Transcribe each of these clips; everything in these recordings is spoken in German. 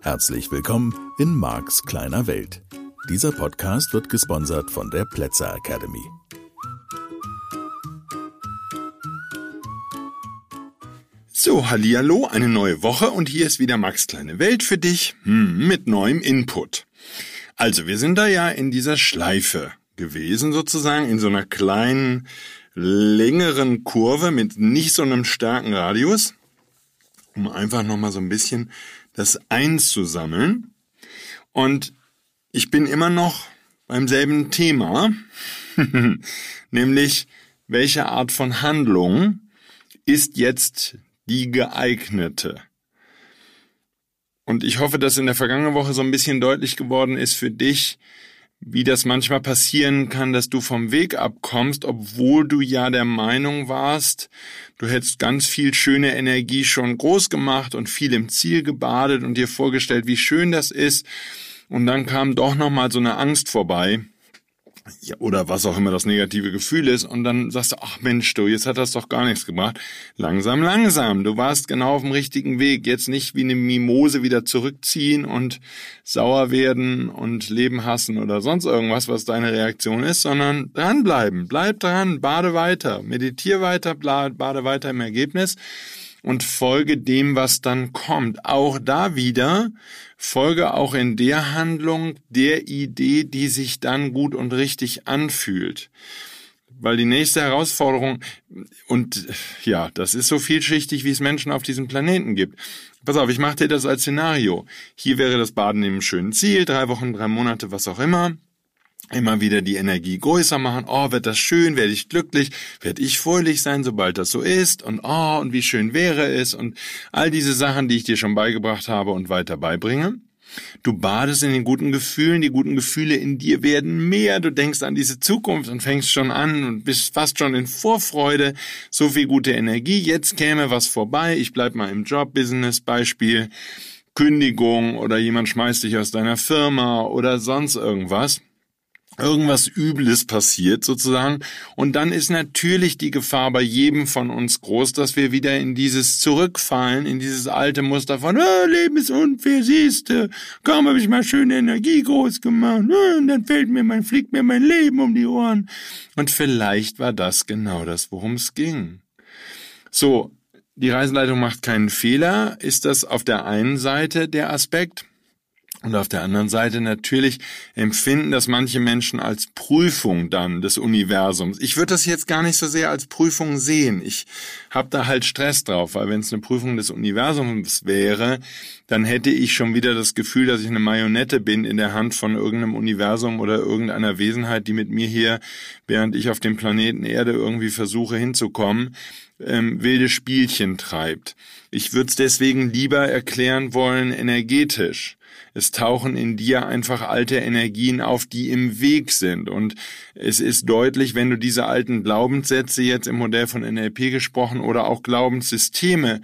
Herzlich willkommen in Marks kleiner Welt. Dieser Podcast wird gesponsert von der Plätzer Academy. So, hallihallo, eine neue Woche und hier ist wieder Max kleine Welt für dich hm, mit neuem Input. Also, wir sind da ja in dieser Schleife gewesen sozusagen, in so einer kleinen, längeren Kurve mit nicht so einem starken Radius, um einfach nochmal so ein bisschen das einzusammeln. Und ich bin immer noch beim selben Thema, nämlich welche Art von Handlung ist jetzt die geeignete. Und ich hoffe, dass in der vergangenen Woche so ein bisschen deutlich geworden ist für dich, wie das manchmal passieren kann, dass du vom Weg abkommst, obwohl du ja der Meinung warst, du hättest ganz viel schöne Energie schon groß gemacht und viel im Ziel gebadet und dir vorgestellt, wie schön das ist. Und dann kam doch nochmal so eine Angst vorbei, ja, oder was auch immer das negative Gefühl ist, und dann sagst du, ach Mensch, du, jetzt hat das doch gar nichts gebracht. Langsam, langsam, du warst genau auf dem richtigen Weg. Jetzt nicht wie eine Mimose wieder zurückziehen und sauer werden und Leben hassen oder sonst irgendwas, was deine Reaktion ist, sondern dranbleiben, bleib dran, bade weiter, meditier weiter, bade weiter im Ergebnis und folge dem, was dann kommt. Auch da wieder folge auch in der Handlung der Idee, die sich dann gut und richtig anfühlt. Weil die nächste Herausforderung, und ja, das ist so vielschichtig, wie es Menschen auf diesem Planeten gibt. Pass auf, ich mache dir das als Szenario. Hier wäre das Baden im schönen Ziel, drei Wochen, drei Monate, was auch immer immer wieder die Energie größer machen. Oh, wird das schön, werde ich glücklich, werde ich fröhlich sein, sobald das so ist. Und oh, und wie schön wäre es. Und all diese Sachen, die ich dir schon beigebracht habe und weiter beibringe. Du badest in den guten Gefühlen, die guten Gefühle in dir werden mehr, du denkst an diese Zukunft und fängst schon an und bist fast schon in Vorfreude, so viel gute Energie, jetzt käme was vorbei, ich bleib mal im Job, Business, Beispiel, Kündigung oder jemand schmeißt dich aus deiner Firma oder sonst irgendwas irgendwas Übles passiert sozusagen. Und dann ist natürlich die Gefahr bei jedem von uns groß, dass wir wieder in dieses zurückfallen, in dieses alte Muster von, oh, Leben ist unfair, siehste, kaum habe ich mal schöne Energie groß gemacht, und dann fällt mir mein, fliegt mir mein Leben um die Ohren. Und vielleicht war das genau das, worum es ging. So, die Reisenleitung macht keinen Fehler, ist das auf der einen Seite der Aspekt. Und auf der anderen Seite natürlich empfinden das manche Menschen als Prüfung dann des Universums. Ich würde das jetzt gar nicht so sehr als Prüfung sehen. Ich habe da halt Stress drauf, weil wenn es eine Prüfung des Universums wäre, dann hätte ich schon wieder das Gefühl, dass ich eine Marionette bin in der Hand von irgendeinem Universum oder irgendeiner Wesenheit, die mit mir hier, während ich auf dem Planeten Erde irgendwie versuche hinzukommen, ähm, wilde Spielchen treibt. Ich würde es deswegen lieber erklären wollen energetisch. Es tauchen in dir einfach alte Energien auf, die im Weg sind. Und es ist deutlich, wenn du diese alten Glaubenssätze jetzt im Modell von NLP gesprochen oder auch Glaubenssysteme,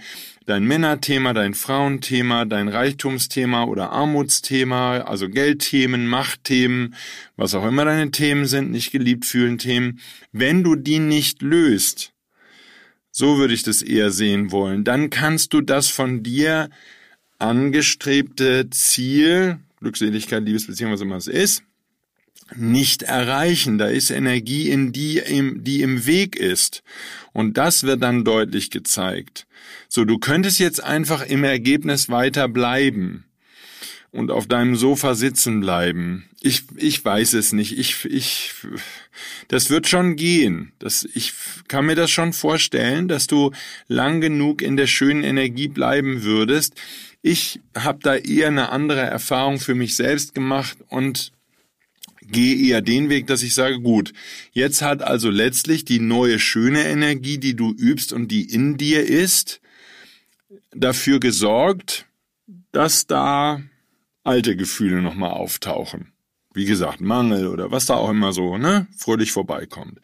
dein Männerthema, dein Frauenthema, dein Reichtumsthema oder Armutsthema, also Geldthemen, Machtthemen, was auch immer deine Themen sind, nicht geliebt fühlen Themen, wenn du die nicht löst, so würde ich das eher sehen wollen, dann kannst du das von dir angestrebte Ziel, Glückseligkeit, Liebesbeziehung, was immer es ist, nicht erreichen. Da ist Energie in die, im, die im Weg ist. Und das wird dann deutlich gezeigt. So, du könntest jetzt einfach im Ergebnis weiter bleiben und auf deinem Sofa sitzen bleiben. Ich, ich weiß es nicht. Ich, ich, das wird schon gehen. Das, ich kann mir das schon vorstellen, dass du lang genug in der schönen Energie bleiben würdest, ich habe da eher eine andere Erfahrung für mich selbst gemacht und gehe eher den Weg, dass ich sage, gut, jetzt hat also letztlich die neue schöne Energie, die du übst und die in dir ist, dafür gesorgt, dass da alte Gefühle nochmal auftauchen. Wie gesagt, Mangel oder was da auch immer so, ne, fröhlich vorbeikommt.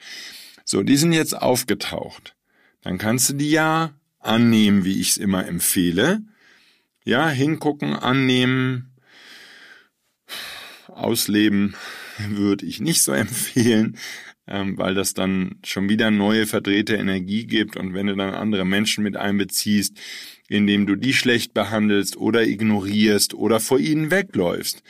So, die sind jetzt aufgetaucht. Dann kannst du die ja annehmen, wie ich es immer empfehle, ja, hingucken, annehmen, ausleben würde ich nicht so empfehlen. ähm, weil das dann schon wieder neue verdrehte Energie gibt und wenn du dann andere Menschen mit einbeziehst, indem du die schlecht behandelst oder ignorierst oder vor ihnen wegläufst,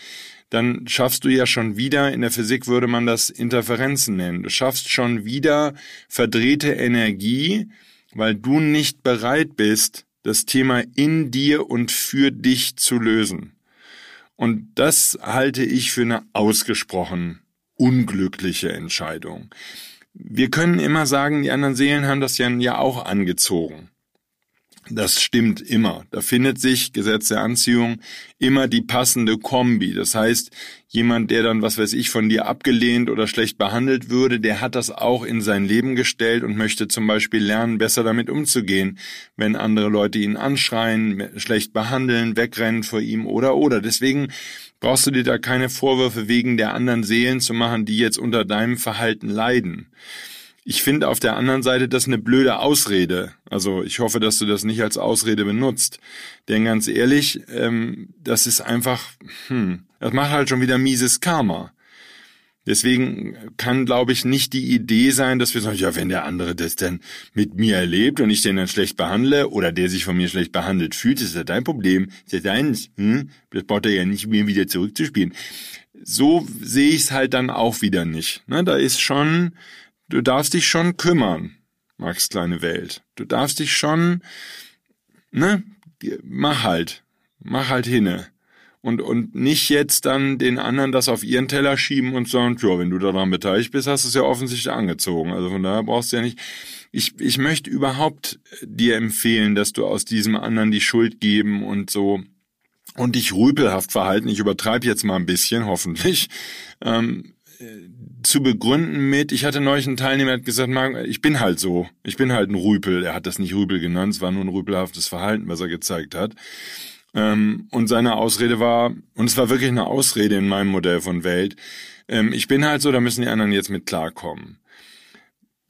dann schaffst du ja schon wieder, in der Physik würde man das Interferenzen nennen, du schaffst schon wieder verdrehte Energie, weil du nicht bereit bist, das Thema in dir und für dich zu lösen. Und das halte ich für eine ausgesprochen unglückliche Entscheidung. Wir können immer sagen, die anderen Seelen haben das ja auch angezogen. Das stimmt immer. Da findet sich, Gesetz der Anziehung, immer die passende Kombi. Das heißt, jemand, der dann, was weiß ich, von dir abgelehnt oder schlecht behandelt würde, der hat das auch in sein Leben gestellt und möchte zum Beispiel lernen, besser damit umzugehen, wenn andere Leute ihn anschreien, schlecht behandeln, wegrennen vor ihm oder oder. Deswegen brauchst du dir da keine Vorwürfe wegen der anderen Seelen zu machen, die jetzt unter deinem Verhalten leiden. Ich finde auf der anderen Seite das eine blöde Ausrede. Also ich hoffe, dass du das nicht als Ausrede benutzt. Denn ganz ehrlich, ähm, das ist einfach, hm, das macht halt schon wieder mieses Karma. Deswegen kann, glaube ich, nicht die Idee sein, dass wir sagen, ja, wenn der andere das denn mit mir erlebt und ich den dann schlecht behandle oder der sich von mir schlecht behandelt fühlt, ist ja dein Problem, ist ja deins. Hm? Das braucht er ja nicht, mir wieder zurückzuspielen. So sehe ich es halt dann auch wieder nicht. Ne? Da ist schon Du darfst dich schon kümmern, Max kleine Welt. Du darfst dich schon, ne, mach halt, mach halt hinne. Und, und nicht jetzt dann den anderen das auf ihren Teller schieben und sagen, ja, wenn du daran beteiligt bist, hast du es ja offensichtlich angezogen. Also von daher brauchst du ja nicht. Ich, ich möchte überhaupt dir empfehlen, dass du aus diesem anderen die Schuld geben und so und dich rüpelhaft verhalten. Ich übertreibe jetzt mal ein bisschen, hoffentlich. Ähm, zu begründen mit, ich hatte neulich einen Teilnehmer, der hat gesagt, ich bin halt so, ich bin halt ein Rüpel. Er hat das nicht Rüpel genannt, es war nur ein rüpelhaftes Verhalten, was er gezeigt hat. Ähm, und seine Ausrede war, und es war wirklich eine Ausrede in meinem Modell von Welt, ähm, ich bin halt so, da müssen die anderen jetzt mit klarkommen.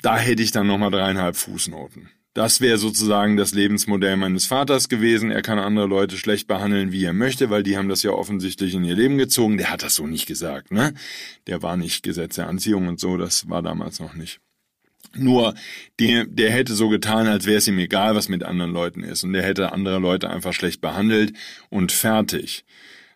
Da hätte ich dann nochmal dreieinhalb Fußnoten. Das wäre sozusagen das Lebensmodell meines Vaters gewesen. Er kann andere Leute schlecht behandeln, wie er möchte, weil die haben das ja offensichtlich in ihr Leben gezogen. Der hat das so nicht gesagt, ne? Der war nicht Gesetz der Anziehung und so, das war damals noch nicht. Nur, der, der hätte so getan, als wäre es ihm egal, was mit anderen Leuten ist. Und der hätte andere Leute einfach schlecht behandelt und fertig.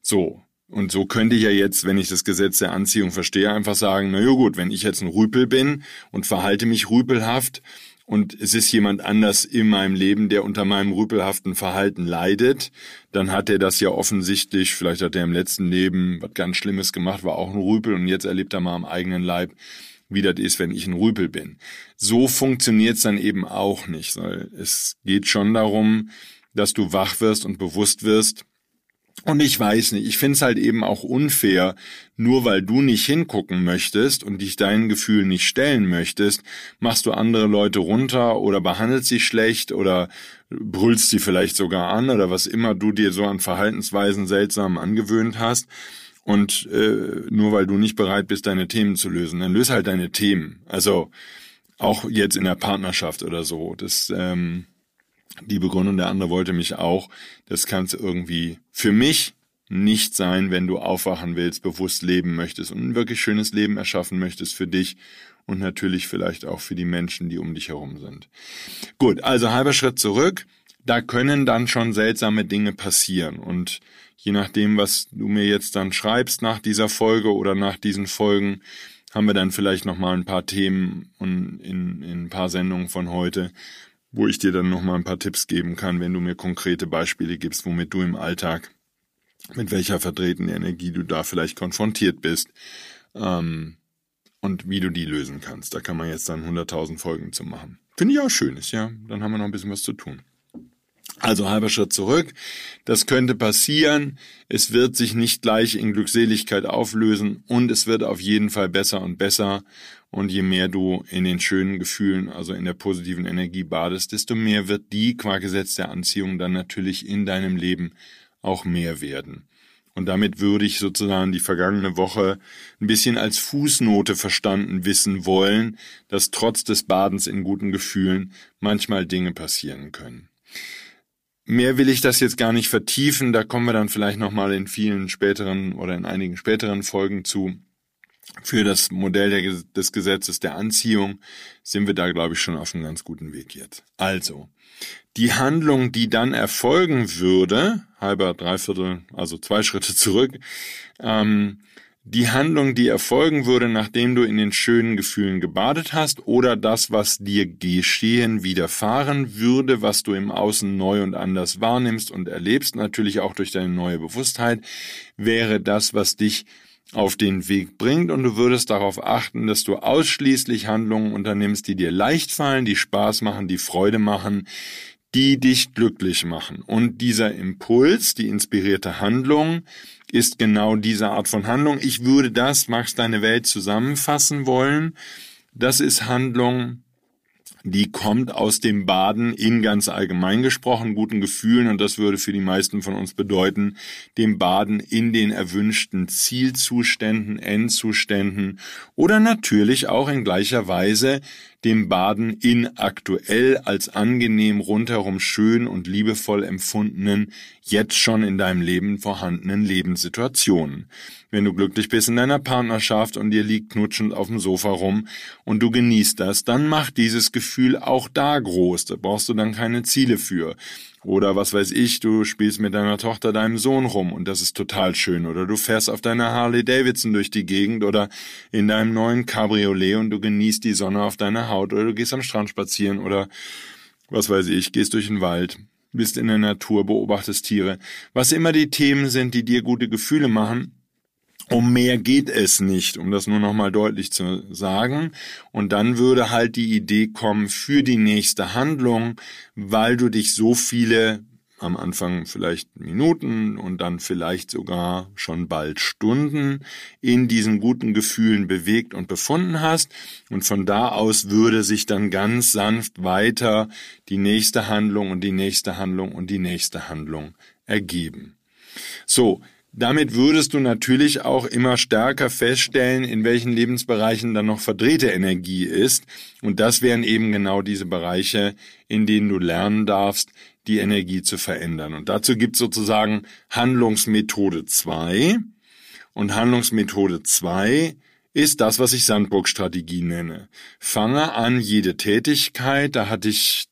So. Und so könnte ich ja jetzt, wenn ich das Gesetz der Anziehung verstehe, einfach sagen, na ja gut, wenn ich jetzt ein Rüpel bin und verhalte mich rüpelhaft, und es ist jemand anders in meinem Leben, der unter meinem rüpelhaften Verhalten leidet, dann hat er das ja offensichtlich, vielleicht hat er im letzten Leben was ganz Schlimmes gemacht, war auch ein Rüpel und jetzt erlebt er mal am eigenen Leib, wie das ist, wenn ich ein Rüpel bin. So funktioniert's dann eben auch nicht. Es geht schon darum, dass du wach wirst und bewusst wirst, und ich weiß nicht, ich find's halt eben auch unfair, nur weil du nicht hingucken möchtest und dich deinen Gefühlen nicht stellen möchtest, machst du andere Leute runter oder behandelst sie schlecht oder brüllst sie vielleicht sogar an oder was immer du dir so an Verhaltensweisen seltsam angewöhnt hast. Und äh, nur weil du nicht bereit bist, deine Themen zu lösen, dann löse halt deine Themen. Also auch jetzt in der Partnerschaft oder so. Das ähm, die Begründung der andere wollte mich auch, das kann es irgendwie für mich nicht sein, wenn du aufwachen willst, bewusst leben möchtest und ein wirklich schönes Leben erschaffen möchtest für dich und natürlich vielleicht auch für die Menschen, die um dich herum sind. Gut, also halber Schritt zurück. Da können dann schon seltsame Dinge passieren und je nachdem, was du mir jetzt dann schreibst nach dieser Folge oder nach diesen Folgen, haben wir dann vielleicht noch mal ein paar Themen und in, in ein paar Sendungen von heute, wo ich dir dann nochmal ein paar Tipps geben kann, wenn du mir konkrete Beispiele gibst, womit du im Alltag, mit welcher verdrehten Energie du da vielleicht konfrontiert bist ähm, und wie du die lösen kannst. Da kann man jetzt dann 100.000 Folgen zu machen. Finde ich auch schön, ist ja, dann haben wir noch ein bisschen was zu tun. Also halber Schritt zurück. Das könnte passieren. Es wird sich nicht gleich in Glückseligkeit auflösen und es wird auf jeden Fall besser und besser. Und je mehr du in den schönen Gefühlen, also in der positiven Energie badest, desto mehr wird die qua Gesetz der Anziehung dann natürlich in deinem Leben auch mehr werden. Und damit würde ich sozusagen die vergangene Woche ein bisschen als Fußnote verstanden wissen wollen, dass trotz des Badens in guten Gefühlen manchmal Dinge passieren können. Mehr will ich das jetzt gar nicht vertiefen, da kommen wir dann vielleicht nochmal in vielen späteren oder in einigen späteren Folgen zu. für das Modell des Gesetzes der Anziehung sind wir da, glaube ich, schon auf einem ganz guten Weg jetzt. Also, die Handlung, die dann erfolgen würde, halber, dreiviertel, also zwei Schritte zurück, ähm, die Handlung, die erfolgen würde, nachdem du in den schönen Gefühlen gebadet hast, oder das, was dir geschehen, widerfahren würde, was du im Außen neu und anders wahrnimmst und erlebst, natürlich auch durch deine neue Bewusstheit, wäre das, was dich auf den Weg bringt. Und du würdest darauf achten, dass du ausschließlich Handlungen unternimmst, die dir leicht fallen, die Spaß machen, die Freude machen, die dich glücklich machen. Und dieser Impuls, die inspirierte Handlung, ist genau diese Art von Handlung. Ich würde das, Max, deine Welt zusammenfassen wollen. Das ist Handlung, die kommt aus dem Baden in ganz allgemein gesprochen guten Gefühlen und das würde für die meisten von uns bedeuten, dem Baden in den erwünschten Zielzuständen, Endzuständen oder natürlich auch in gleicher Weise dem Baden in aktuell als angenehm rundherum schön und liebevoll empfundenen, jetzt schon in deinem Leben vorhandenen Lebenssituationen. Wenn du glücklich bist in deiner Partnerschaft und dir liegt knutschend auf dem Sofa rum und du genießt das, dann macht dieses Gefühl auch da groß. Da brauchst du dann keine Ziele für. Oder was weiß ich, du spielst mit deiner Tochter, deinem Sohn rum und das ist total schön. Oder du fährst auf deiner Harley Davidson durch die Gegend oder in deinem neuen Cabriolet und du genießt die Sonne auf deiner Haut oder du gehst am Strand spazieren oder was weiß ich, gehst durch den Wald, bist in der Natur, beobachtest Tiere. Was immer die Themen sind, die dir gute Gefühle machen, um mehr geht es nicht, um das nur nochmal deutlich zu sagen. Und dann würde halt die Idee kommen für die nächste Handlung, weil du dich so viele am Anfang vielleicht Minuten und dann vielleicht sogar schon bald Stunden in diesen guten Gefühlen bewegt und befunden hast. Und von da aus würde sich dann ganz sanft weiter die nächste Handlung und die nächste Handlung und die nächste Handlung ergeben. So, damit würdest du natürlich auch immer stärker feststellen, in welchen Lebensbereichen dann noch verdrehte Energie ist. Und das wären eben genau diese Bereiche, in denen du lernen darfst, die Energie zu verändern. Und dazu gibt es sozusagen Handlungsmethode 2. Und Handlungsmethode 2 ist das, was ich Sandburg-Strategie nenne. Fange an, jede Tätigkeit, da hatte ich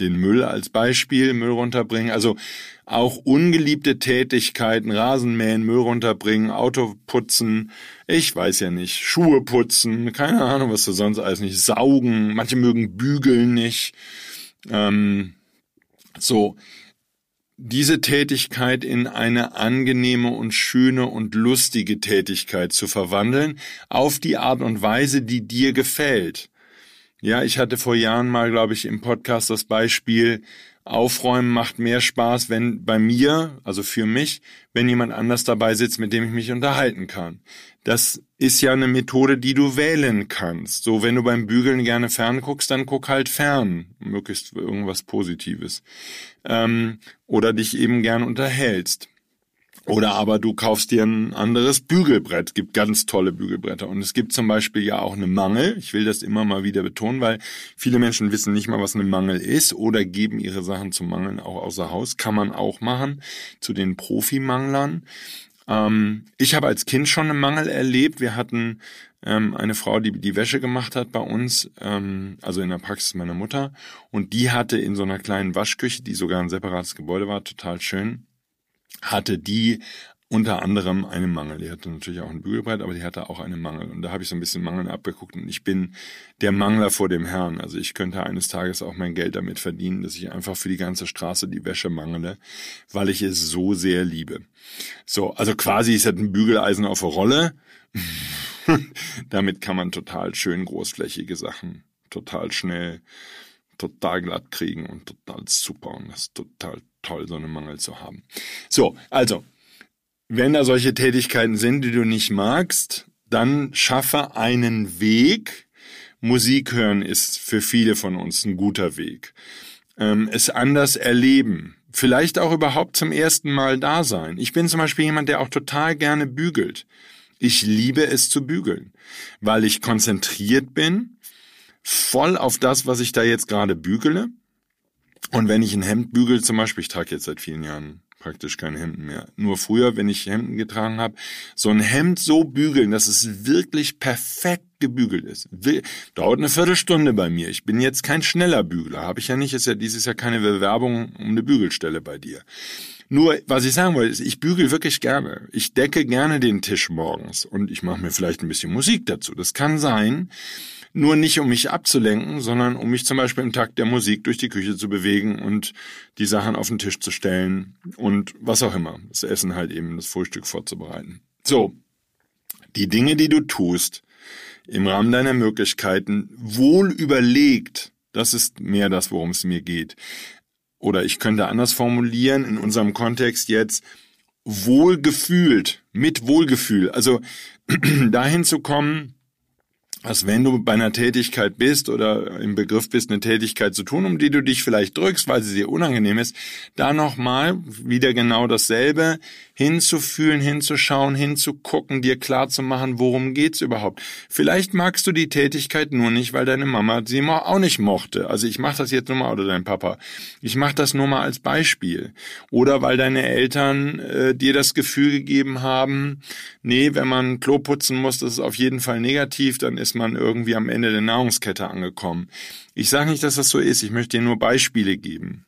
den Müll als Beispiel, Müll runterbringen, also auch ungeliebte Tätigkeiten, Rasenmähen, Müll runterbringen, Auto putzen, ich weiß ja nicht, Schuhe putzen, keine Ahnung, was du sonst alles nicht, saugen, manche mögen bügeln nicht, ähm, so, diese Tätigkeit in eine angenehme und schöne und lustige Tätigkeit zu verwandeln, auf die Art und Weise, die dir gefällt. Ja, ich hatte vor Jahren mal, glaube ich, im Podcast das Beispiel, Aufräumen macht mehr Spaß, wenn bei mir, also für mich, wenn jemand anders dabei sitzt, mit dem ich mich unterhalten kann. Das ist ja eine Methode, die du wählen kannst. So, wenn du beim Bügeln gerne fern guckst, dann guck halt fern, möglichst irgendwas Positives. Ähm, oder dich eben gern unterhältst. Oder aber du kaufst dir ein anderes Bügelbrett. Es gibt ganz tolle Bügelbretter. Und es gibt zum Beispiel ja auch eine Mangel. Ich will das immer mal wieder betonen, weil viele Menschen wissen nicht mal, was eine Mangel ist oder geben ihre Sachen zum Mangeln auch außer Haus. Kann man auch machen zu den Profimanglern. Ähm, ich habe als Kind schon einen Mangel erlebt. Wir hatten ähm, eine Frau, die die Wäsche gemacht hat bei uns, ähm, also in der Praxis meiner Mutter. Und die hatte in so einer kleinen Waschküche, die sogar ein separates Gebäude war, total schön, hatte die unter anderem einen Mangel. Die hatte natürlich auch ein Bügelbrett, aber die hatte auch einen Mangel. Und da habe ich so ein bisschen Mangel abgeguckt. Und ich bin der Mangler vor dem Herrn. Also ich könnte eines Tages auch mein Geld damit verdienen, dass ich einfach für die ganze Straße die Wäsche mangele, weil ich es so sehr liebe. So, also quasi ist das ein Bügeleisen auf der Rolle. damit kann man total schön großflächige Sachen total schnell, total glatt kriegen und total super. Und das ist total toll, so einen Mangel zu haben. So, also, wenn da solche Tätigkeiten sind, die du nicht magst, dann schaffe einen Weg. Musik hören ist für viele von uns ein guter Weg. Ähm, es anders erleben. Vielleicht auch überhaupt zum ersten Mal da sein. Ich bin zum Beispiel jemand, der auch total gerne bügelt. Ich liebe es zu bügeln, weil ich konzentriert bin, voll auf das, was ich da jetzt gerade bügele und wenn ich ein Hemd bügel, zum Beispiel, ich trage jetzt seit vielen Jahren praktisch kein Hemden mehr. Nur früher, wenn ich Hemden getragen habe, so ein Hemd so bügeln, dass es wirklich perfekt gebügelt ist. Dauert eine Viertelstunde bei mir. Ich bin jetzt kein schneller Bügler. Habe ich ja nicht. Ist ja dieses Jahr keine Bewerbung um eine Bügelstelle bei dir. Nur, was ich sagen wollte, ist, ich bügel wirklich gerne. Ich decke gerne den Tisch morgens und ich mache mir vielleicht ein bisschen Musik dazu. Das kann sein. Nur nicht, um mich abzulenken, sondern um mich zum Beispiel im Takt der Musik durch die Küche zu bewegen und die Sachen auf den Tisch zu stellen und was auch immer. Das Essen halt eben, das Frühstück vorzubereiten. So. Die Dinge, die du tust, im Rahmen deiner Möglichkeiten, wohl überlegt, das ist mehr das, worum es mir geht. Oder ich könnte anders formulieren, in unserem Kontext jetzt, wohlgefühlt, mit Wohlgefühl. Also dahin zu kommen, dass wenn du bei einer Tätigkeit bist oder im Begriff bist, eine Tätigkeit zu tun, um die du dich vielleicht drückst, weil sie dir unangenehm ist, da nochmal wieder genau dasselbe hinzufühlen, hinzuschauen, hinzugucken, dir klar zu machen, worum geht's überhaupt. Vielleicht magst du die Tätigkeit nur nicht, weil deine Mama sie auch nicht mochte. Also ich mache das jetzt nur mal oder dein Papa. Ich mache das nur mal als Beispiel. Oder weil deine Eltern äh, dir das Gefühl gegeben haben, nee, wenn man Klo putzen muss, das ist auf jeden Fall negativ, dann ist man irgendwie am Ende der Nahrungskette angekommen. Ich sage nicht, dass das so ist. Ich möchte dir nur Beispiele geben.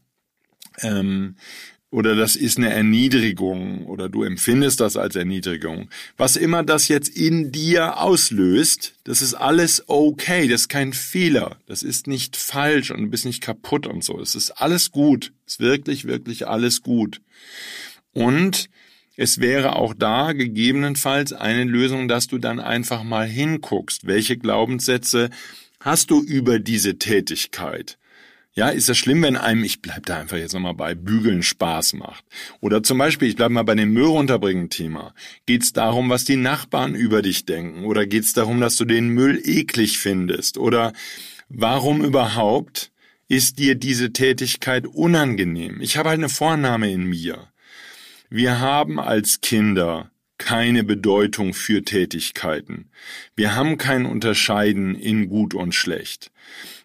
Ähm, oder das ist eine Erniedrigung oder du empfindest das als Erniedrigung. Was immer das jetzt in dir auslöst, das ist alles okay, das ist kein Fehler, das ist nicht falsch und du bist nicht kaputt und so. Es ist alles gut, es ist wirklich, wirklich alles gut. Und es wäre auch da gegebenenfalls eine Lösung, dass du dann einfach mal hinguckst, welche Glaubenssätze hast du über diese Tätigkeit. Ja, ist das schlimm, wenn einem, ich bleib da einfach jetzt nochmal bei, Bügeln Spaß macht? Oder zum Beispiel, ich bleib mal bei dem Müll runterbringen Thema. Geht's darum, was die Nachbarn über dich denken? Oder geht's darum, dass du den Müll eklig findest? Oder warum überhaupt ist dir diese Tätigkeit unangenehm? Ich habe halt eine Vorname in mir. Wir haben als Kinder keine Bedeutung für Tätigkeiten. Wir haben kein Unterscheiden in gut und schlecht.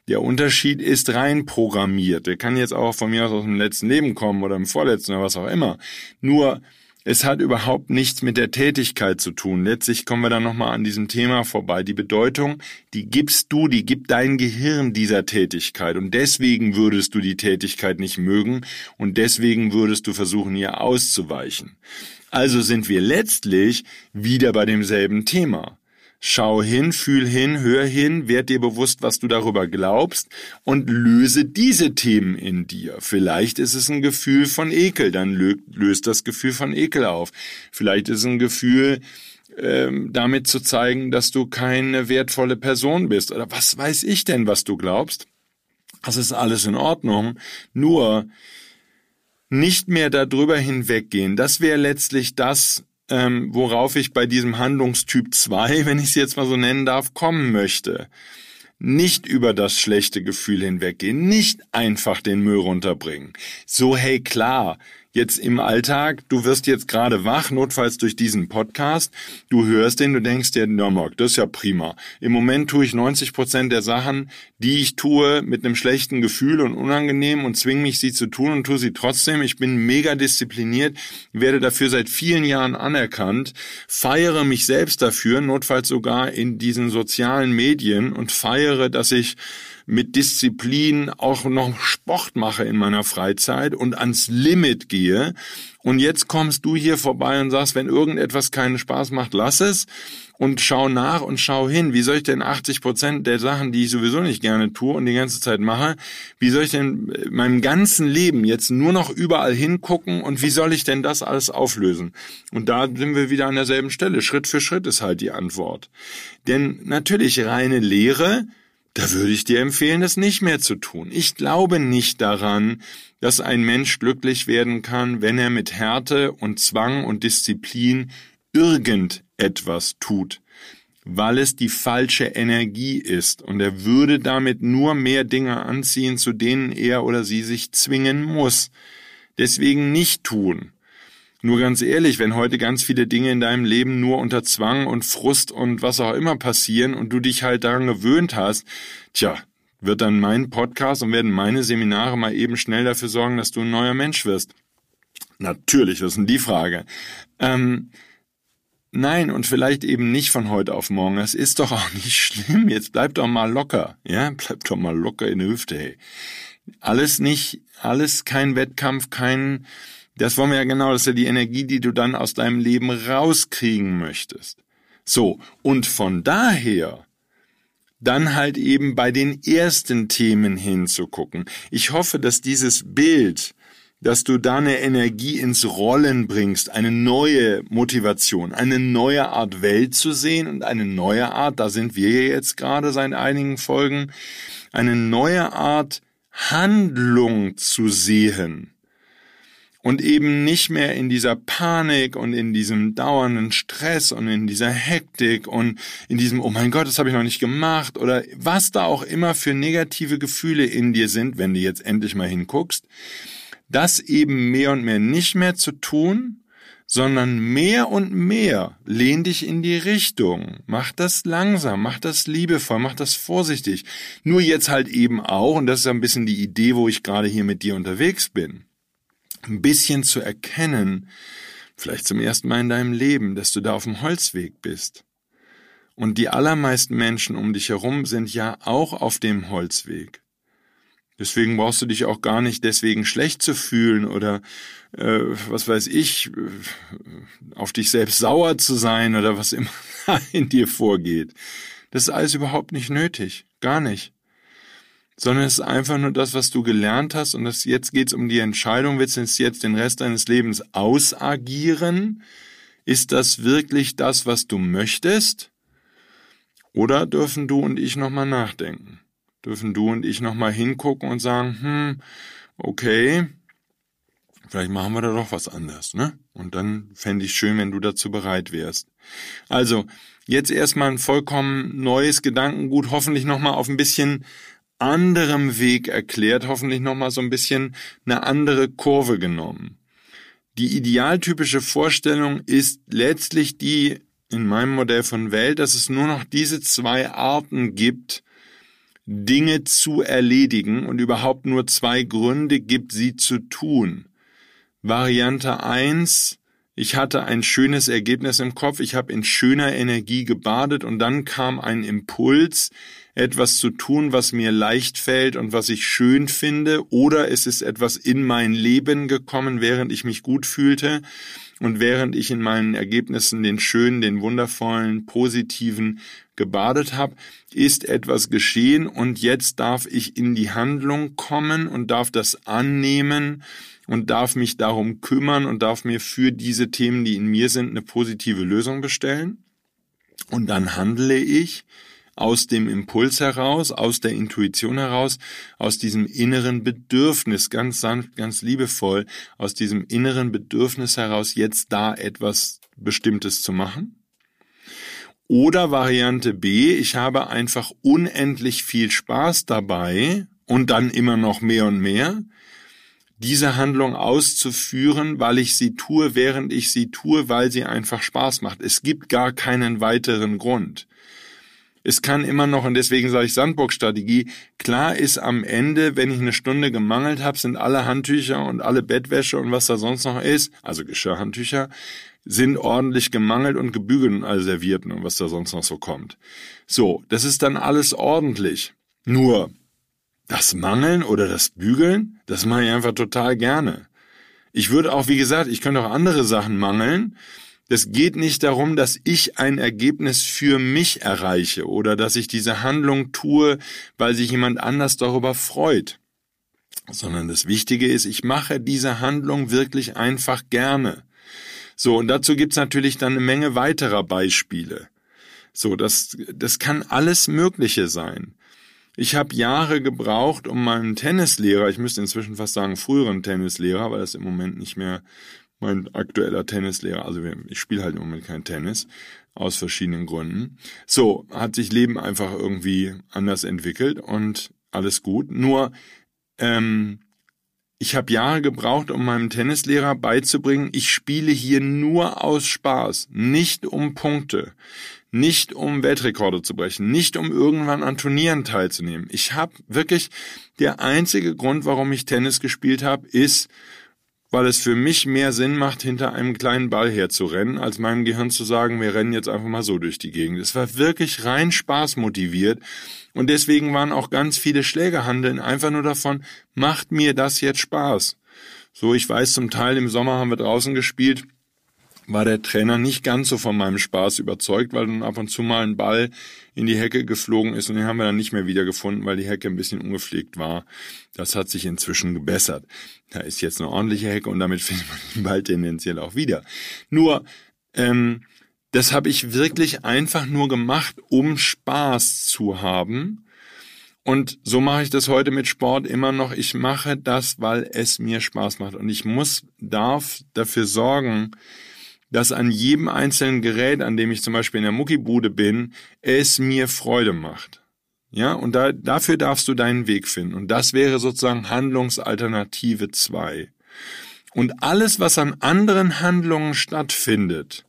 Der Unterschied ist rein programmiert. Der kann jetzt auch von mir aus aus dem letzten Leben kommen oder im vorletzten oder was auch immer. Nur es hat überhaupt nichts mit der Tätigkeit zu tun. Letztlich kommen wir dann nochmal an diesem Thema vorbei. Die Bedeutung, die gibst du, die gibt dein Gehirn dieser Tätigkeit. Und deswegen würdest du die Tätigkeit nicht mögen und deswegen würdest du versuchen, ihr auszuweichen. Also sind wir letztlich wieder bei demselben Thema. Schau hin, fühl hin, hör hin, werd dir bewusst, was du darüber glaubst und löse diese Themen in dir. Vielleicht ist es ein Gefühl von Ekel, dann löst das Gefühl von Ekel auf. Vielleicht ist es ein Gefühl, ähm, damit zu zeigen, dass du keine wertvolle Person bist. Oder was weiß ich denn, was du glaubst? Das ist alles in Ordnung. Nur nicht mehr darüber hinweggehen. Das wäre letztlich das, ähm, worauf ich bei diesem Handlungstyp 2, wenn ich es jetzt mal so nennen darf, kommen möchte. Nicht über das schlechte Gefühl hinweggehen, nicht einfach den Müll runterbringen. So, hey klar, jetzt im Alltag, du wirst jetzt gerade wach, notfalls durch diesen Podcast, du hörst den, du denkst dir, Mark, das ist ja prima. Im Moment tue ich 90 Prozent der Sachen, die ich tue, mit einem schlechten Gefühl und unangenehm und zwinge mich, sie zu tun und tue sie trotzdem. Ich bin mega diszipliniert, werde dafür seit vielen Jahren anerkannt, feiere mich selbst dafür, notfalls sogar in diesen sozialen Medien und feiere, dass ich mit Disziplin auch noch Sport mache in meiner Freizeit und ans Limit gehe. Und jetzt kommst du hier vorbei und sagst, wenn irgendetwas keinen Spaß macht, lass es und schau nach und schau hin. Wie soll ich denn 80 Prozent der Sachen, die ich sowieso nicht gerne tue und die ganze Zeit mache, wie soll ich denn meinem ganzen Leben jetzt nur noch überall hingucken und wie soll ich denn das alles auflösen? Und da sind wir wieder an derselben Stelle. Schritt für Schritt ist halt die Antwort. Denn natürlich reine Lehre da würde ich dir empfehlen, das nicht mehr zu tun. Ich glaube nicht daran, dass ein Mensch glücklich werden kann, wenn er mit Härte und Zwang und Disziplin irgendetwas tut, weil es die falsche Energie ist und er würde damit nur mehr Dinge anziehen, zu denen er oder sie sich zwingen muss. Deswegen nicht tun. Nur ganz ehrlich, wenn heute ganz viele Dinge in deinem Leben nur unter Zwang und Frust und was auch immer passieren und du dich halt daran gewöhnt hast, tja, wird dann mein Podcast und werden meine Seminare mal eben schnell dafür sorgen, dass du ein neuer Mensch wirst. Natürlich, das ist die Frage. Ähm, nein, und vielleicht eben nicht von heute auf morgen. Das ist doch auch nicht schlimm. Jetzt bleib doch mal locker. Ja, bleib doch mal locker in der Hüfte, hey. Alles nicht, alles kein Wettkampf, kein, das wollen wir ja genau, das ist ja die Energie, die du dann aus deinem Leben rauskriegen möchtest. So, und von daher dann halt eben bei den ersten Themen hinzugucken. Ich hoffe, dass dieses Bild, dass du da eine Energie ins Rollen bringst, eine neue Motivation, eine neue Art Welt zu sehen und eine neue Art, da sind wir jetzt gerade seit einigen Folgen, eine neue Art Handlung zu sehen und eben nicht mehr in dieser Panik und in diesem dauernden Stress und in dieser Hektik und in diesem, oh mein Gott, das habe ich noch nicht gemacht oder was da auch immer für negative Gefühle in dir sind, wenn du jetzt endlich mal hinguckst, das eben mehr und mehr nicht mehr zu tun, sondern mehr und mehr lehn dich in die Richtung. Mach das langsam, mach das liebevoll, mach das vorsichtig. Nur jetzt halt eben auch, und das ist ein bisschen die Idee, wo ich gerade hier mit dir unterwegs bin ein bisschen zu erkennen, vielleicht zum ersten Mal in deinem Leben, dass du da auf dem Holzweg bist. Und die allermeisten Menschen um dich herum sind ja auch auf dem Holzweg. Deswegen brauchst du dich auch gar nicht deswegen schlecht zu fühlen oder äh, was weiß ich, äh, auf dich selbst sauer zu sein oder was immer in dir vorgeht. Das ist alles überhaupt nicht nötig. Gar nicht sondern es ist einfach nur das, was du gelernt hast und das, jetzt geht es um die Entscheidung, willst du jetzt den Rest deines Lebens ausagieren? Ist das wirklich das, was du möchtest? Oder dürfen du und ich nochmal nachdenken? Dürfen du und ich nochmal hingucken und sagen, hm, okay, vielleicht machen wir da doch was anderes, ne? Und dann fände ich schön, wenn du dazu bereit wärst. Also, jetzt erstmal ein vollkommen neues Gedankengut, hoffentlich nochmal auf ein bisschen anderem Weg erklärt, hoffentlich nochmal so ein bisschen eine andere Kurve genommen. Die idealtypische Vorstellung ist letztlich die in meinem Modell von Welt, dass es nur noch diese zwei Arten gibt, Dinge zu erledigen und überhaupt nur zwei Gründe gibt, sie zu tun. Variante eins: ich hatte ein schönes Ergebnis im Kopf, ich habe in schöner Energie gebadet und dann kam ein Impuls, etwas zu tun, was mir leicht fällt und was ich schön finde, oder es ist etwas in mein Leben gekommen, während ich mich gut fühlte und während ich in meinen Ergebnissen den schönen, den wundervollen, positiven gebadet habe, ist etwas geschehen und jetzt darf ich in die Handlung kommen und darf das annehmen und darf mich darum kümmern und darf mir für diese Themen, die in mir sind, eine positive Lösung bestellen. Und dann handle ich aus dem Impuls heraus, aus der Intuition heraus, aus diesem inneren Bedürfnis, ganz sanft, ganz liebevoll, aus diesem inneren Bedürfnis heraus, jetzt da etwas Bestimmtes zu machen. Oder Variante B, ich habe einfach unendlich viel Spaß dabei und dann immer noch mehr und mehr, diese Handlung auszuführen, weil ich sie tue, während ich sie tue, weil sie einfach Spaß macht. Es gibt gar keinen weiteren Grund es kann immer noch, und deswegen sage ich Sandburg-Strategie, klar ist am Ende, wenn ich eine Stunde gemangelt habe, sind alle Handtücher und alle Bettwäsche und was da sonst noch ist, also Geschirrhandtücher, sind ordentlich gemangelt und gebügelt und all Servierten und was da sonst noch so kommt. So, das ist dann alles ordentlich. Nur, das Mangeln oder das Bügeln, das mache ich einfach total gerne. Ich würde auch, wie gesagt, ich könnte auch andere Sachen mangeln, es geht nicht darum, dass ich ein Ergebnis für mich erreiche oder dass ich diese Handlung tue, weil sich jemand anders darüber freut, sondern das Wichtige ist, ich mache diese Handlung wirklich einfach gerne. So, und dazu gibt's natürlich dann eine Menge weiterer Beispiele. So, das, das kann alles Mögliche sein. Ich habe Jahre gebraucht, um meinen Tennislehrer, ich müsste inzwischen fast sagen früheren Tennislehrer, weil das im Moment nicht mehr mein aktueller Tennislehrer, also ich spiele halt im Moment kein Tennis, aus verschiedenen Gründen. So, hat sich Leben einfach irgendwie anders entwickelt und alles gut. Nur, ähm, ich habe Jahre gebraucht, um meinem Tennislehrer beizubringen, ich spiele hier nur aus Spaß, nicht um Punkte, nicht um Weltrekorde zu brechen, nicht um irgendwann an Turnieren teilzunehmen. Ich habe wirklich, der einzige Grund, warum ich Tennis gespielt habe, ist, weil es für mich mehr Sinn macht, hinter einem kleinen Ball herzurennen, als meinem Gehirn zu sagen, wir rennen jetzt einfach mal so durch die Gegend. Es war wirklich rein Spaß motiviert und deswegen waren auch ganz viele Schlägerhandeln einfach nur davon, macht mir das jetzt Spaß? So, ich weiß, zum Teil im Sommer haben wir draußen gespielt, war der Trainer nicht ganz so von meinem Spaß überzeugt, weil dann ab und zu mal ein Ball in die Hecke geflogen ist und den haben wir dann nicht mehr wiedergefunden, weil die Hecke ein bisschen ungepflegt war. Das hat sich inzwischen gebessert. Da ist jetzt eine ordentliche Hecke und damit findet man den Ball tendenziell auch wieder. Nur, ähm, das habe ich wirklich einfach nur gemacht, um Spaß zu haben. Und so mache ich das heute mit Sport immer noch. Ich mache das, weil es mir Spaß macht. Und ich muss, darf dafür sorgen, dass an jedem einzelnen Gerät, an dem ich zum Beispiel in der Muckibude bin, es mir Freude macht. Ja, und da, dafür darfst du deinen Weg finden. Und das wäre sozusagen Handlungsalternative zwei. Und alles, was an anderen Handlungen stattfindet,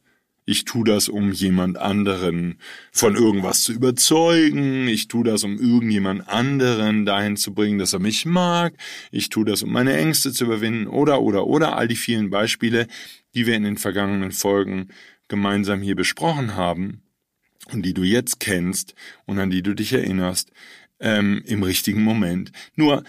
ich tu das, um jemand anderen von irgendwas zu überzeugen. Ich tu das, um irgendjemand anderen dahin zu bringen, dass er mich mag. Ich tu das, um meine Ängste zu überwinden. Oder, oder, oder all die vielen Beispiele, die wir in den vergangenen Folgen gemeinsam hier besprochen haben und die du jetzt kennst und an die du dich erinnerst ähm, im richtigen Moment. Nur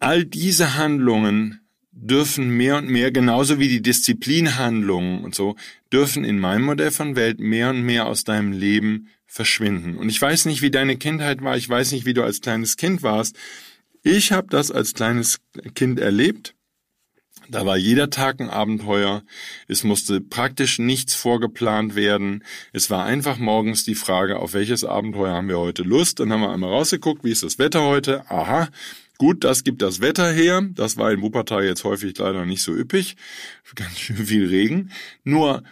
all diese Handlungen dürfen mehr und mehr, genauso wie die Disziplinhandlungen und so, dürfen in meinem Modell von Welt mehr und mehr aus deinem Leben verschwinden. Und ich weiß nicht, wie deine Kindheit war, ich weiß nicht, wie du als kleines Kind warst. Ich habe das als kleines Kind erlebt da war jeder Tag ein Abenteuer. Es musste praktisch nichts vorgeplant werden. Es war einfach morgens die Frage, auf welches Abenteuer haben wir heute Lust. Dann haben wir einmal rausgeguckt, wie ist das Wetter heute? Aha, gut, das gibt das Wetter her. Das war in Wuppertal jetzt häufig leider nicht so üppig. Ganz schön viel Regen. Nur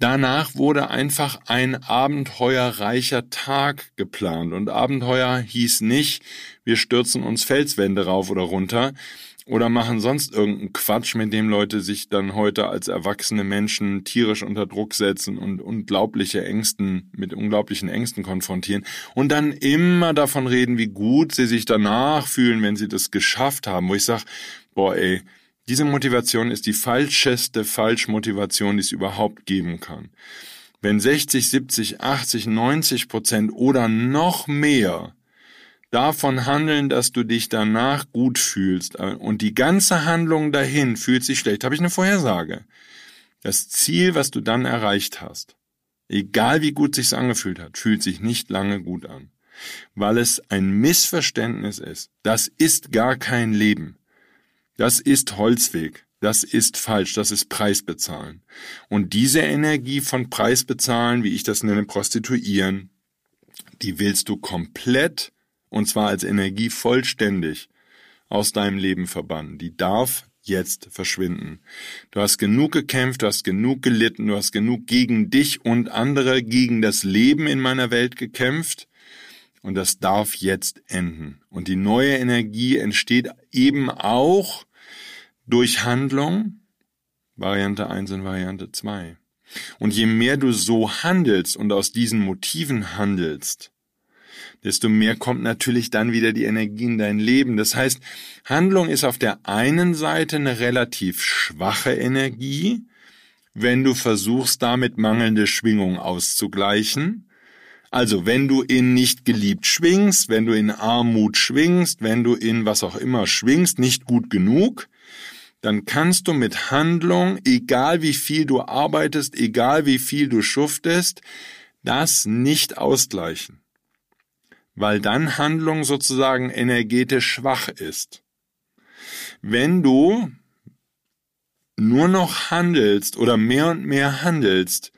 Danach wurde einfach ein abenteuerreicher Tag geplant. Und Abenteuer hieß nicht, wir stürzen uns Felswände rauf oder runter, oder machen sonst irgendeinen Quatsch, mit dem Leute sich dann heute als erwachsene Menschen tierisch unter Druck setzen und unglaubliche Ängsten, mit unglaublichen Ängsten konfrontieren und dann immer davon reden, wie gut sie sich danach fühlen, wenn sie das geschafft haben, wo ich sage, boah ey, diese Motivation ist die falscheste Falschmotivation, die es überhaupt geben kann. Wenn 60, 70, 80, 90 Prozent oder noch mehr davon handeln, dass du dich danach gut fühlst und die ganze Handlung dahin fühlt sich schlecht, habe ich eine Vorhersage. Das Ziel, was du dann erreicht hast, egal wie gut sich's angefühlt hat, fühlt sich nicht lange gut an, weil es ein Missverständnis ist. Das ist gar kein Leben. Das ist Holzweg. Das ist falsch, das ist Preisbezahlen. Und diese Energie von Preisbezahlen, wie ich das nenne, Prostituieren, die willst du komplett und zwar als Energie vollständig aus deinem Leben verbannen. Die darf jetzt verschwinden. Du hast genug gekämpft, du hast genug gelitten, du hast genug gegen dich und andere, gegen das Leben in meiner Welt gekämpft. Und das darf jetzt enden. Und die neue Energie entsteht eben auch durch Handlung. Variante 1 und Variante 2. Und je mehr du so handelst und aus diesen Motiven handelst, desto mehr kommt natürlich dann wieder die Energie in dein Leben. Das heißt, Handlung ist auf der einen Seite eine relativ schwache Energie, wenn du versuchst, damit mangelnde Schwingung auszugleichen. Also wenn du in nicht geliebt schwingst, wenn du in Armut schwingst, wenn du in was auch immer schwingst, nicht gut genug, dann kannst du mit Handlung, egal wie viel du arbeitest, egal wie viel du schuftest, das nicht ausgleichen weil dann Handlung sozusagen energetisch schwach ist. Wenn du nur noch handelst oder mehr und mehr handelst,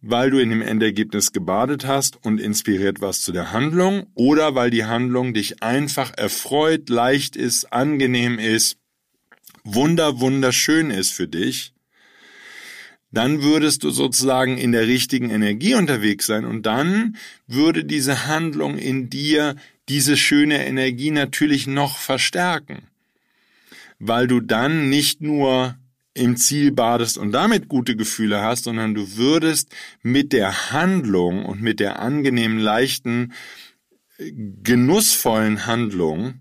weil du in dem Endergebnis gebadet hast und inspiriert warst zu der Handlung oder weil die Handlung dich einfach erfreut, leicht ist, angenehm ist, wunder, wunderschön ist für dich, dann würdest du sozusagen in der richtigen Energie unterwegs sein und dann würde diese Handlung in dir diese schöne Energie natürlich noch verstärken, weil du dann nicht nur im Ziel badest und damit gute Gefühle hast, sondern du würdest mit der Handlung und mit der angenehmen, leichten, genussvollen Handlung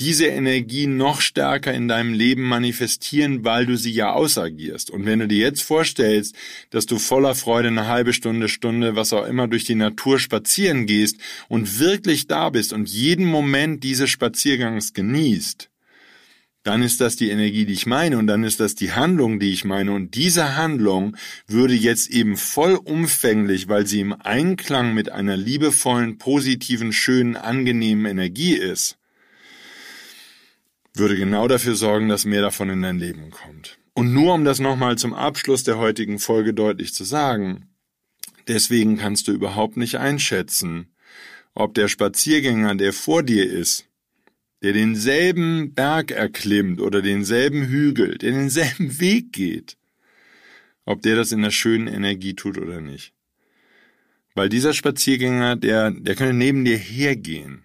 diese Energie noch stärker in deinem Leben manifestieren, weil du sie ja ausagierst. Und wenn du dir jetzt vorstellst, dass du voller Freude eine halbe Stunde, Stunde, was auch immer durch die Natur spazieren gehst und wirklich da bist und jeden Moment dieses Spaziergangs genießt, dann ist das die Energie, die ich meine und dann ist das die Handlung, die ich meine und diese Handlung würde jetzt eben vollumfänglich, weil sie im Einklang mit einer liebevollen, positiven, schönen, angenehmen Energie ist, würde genau dafür sorgen, dass mehr davon in dein Leben kommt. Und nur um das nochmal zum Abschluss der heutigen Folge deutlich zu sagen, deswegen kannst du überhaupt nicht einschätzen, ob der Spaziergänger, der vor dir ist, der denselben Berg erklimmt oder denselben Hügel, der denselben Weg geht, ob der das in der schönen Energie tut oder nicht. Weil dieser Spaziergänger, der, der könnte neben dir hergehen,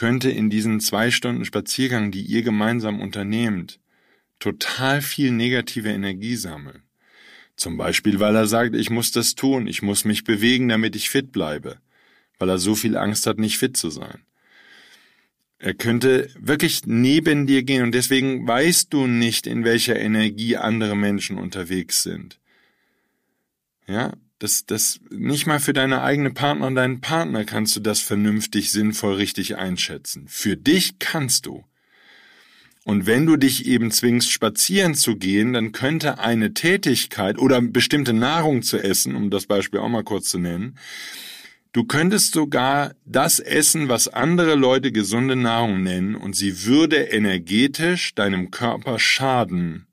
könnte in diesen zwei Stunden Spaziergang, die ihr gemeinsam unternehmt, total viel negative Energie sammeln. Zum Beispiel, weil er sagt, ich muss das tun, ich muss mich bewegen, damit ich fit bleibe, weil er so viel Angst hat, nicht fit zu sein. Er könnte wirklich neben dir gehen und deswegen weißt du nicht, in welcher Energie andere Menschen unterwegs sind. Ja, das, das, nicht mal für deine eigene Partner und deinen Partner kannst du das vernünftig, sinnvoll, richtig einschätzen. Für dich kannst du. Und wenn du dich eben zwingst, spazieren zu gehen, dann könnte eine Tätigkeit oder bestimmte Nahrung zu essen, um das Beispiel auch mal kurz zu nennen, Du könntest sogar das essen, was andere Leute gesunde Nahrung nennen, und sie würde energetisch deinem Körper schaden,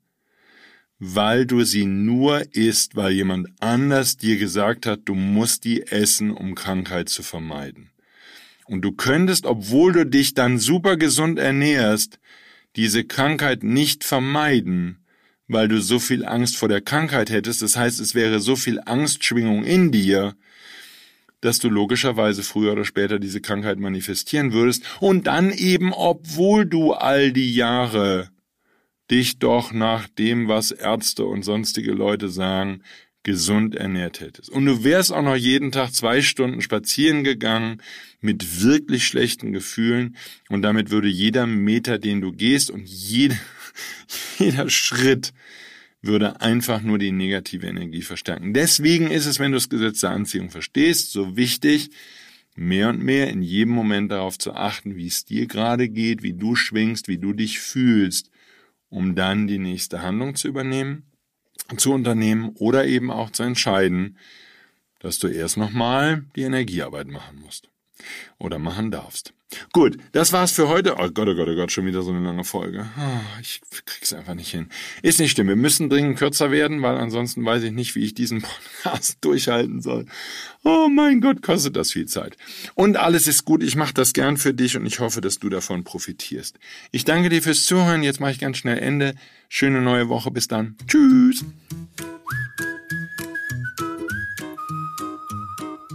weil du sie nur isst, weil jemand anders dir gesagt hat, du musst die essen, um Krankheit zu vermeiden. Und du könntest, obwohl du dich dann super gesund ernährst, diese Krankheit nicht vermeiden, weil du so viel Angst vor der Krankheit hättest. Das heißt, es wäre so viel Angstschwingung in dir, dass du logischerweise früher oder später diese Krankheit manifestieren würdest und dann eben, obwohl du all die Jahre dich doch nach dem, was Ärzte und sonstige Leute sagen, gesund ernährt hättest. Und du wärst auch noch jeden Tag zwei Stunden spazieren gegangen mit wirklich schlechten Gefühlen und damit würde jeder Meter, den du gehst und jede, jeder Schritt würde einfach nur die negative Energie verstärken. Deswegen ist es, wenn du das Gesetz der Anziehung verstehst, so wichtig, mehr und mehr in jedem Moment darauf zu achten, wie es dir gerade geht, wie du schwingst, wie du dich fühlst, um dann die nächste Handlung zu übernehmen, zu unternehmen oder eben auch zu entscheiden, dass du erst nochmal die Energiearbeit machen musst oder machen darfst. Gut, das war's für heute. Oh Gott, oh Gott, oh Gott, schon wieder so eine lange Folge. Oh, ich krieg's einfach nicht hin. Ist nicht schlimm. Wir müssen dringend kürzer werden, weil ansonsten weiß ich nicht, wie ich diesen Podcast durchhalten soll. Oh mein Gott, kostet das viel Zeit. Und alles ist gut. Ich mache das gern für dich und ich hoffe, dass du davon profitierst. Ich danke dir fürs Zuhören. Jetzt mache ich ganz schnell Ende. Schöne neue Woche. Bis dann. Tschüss.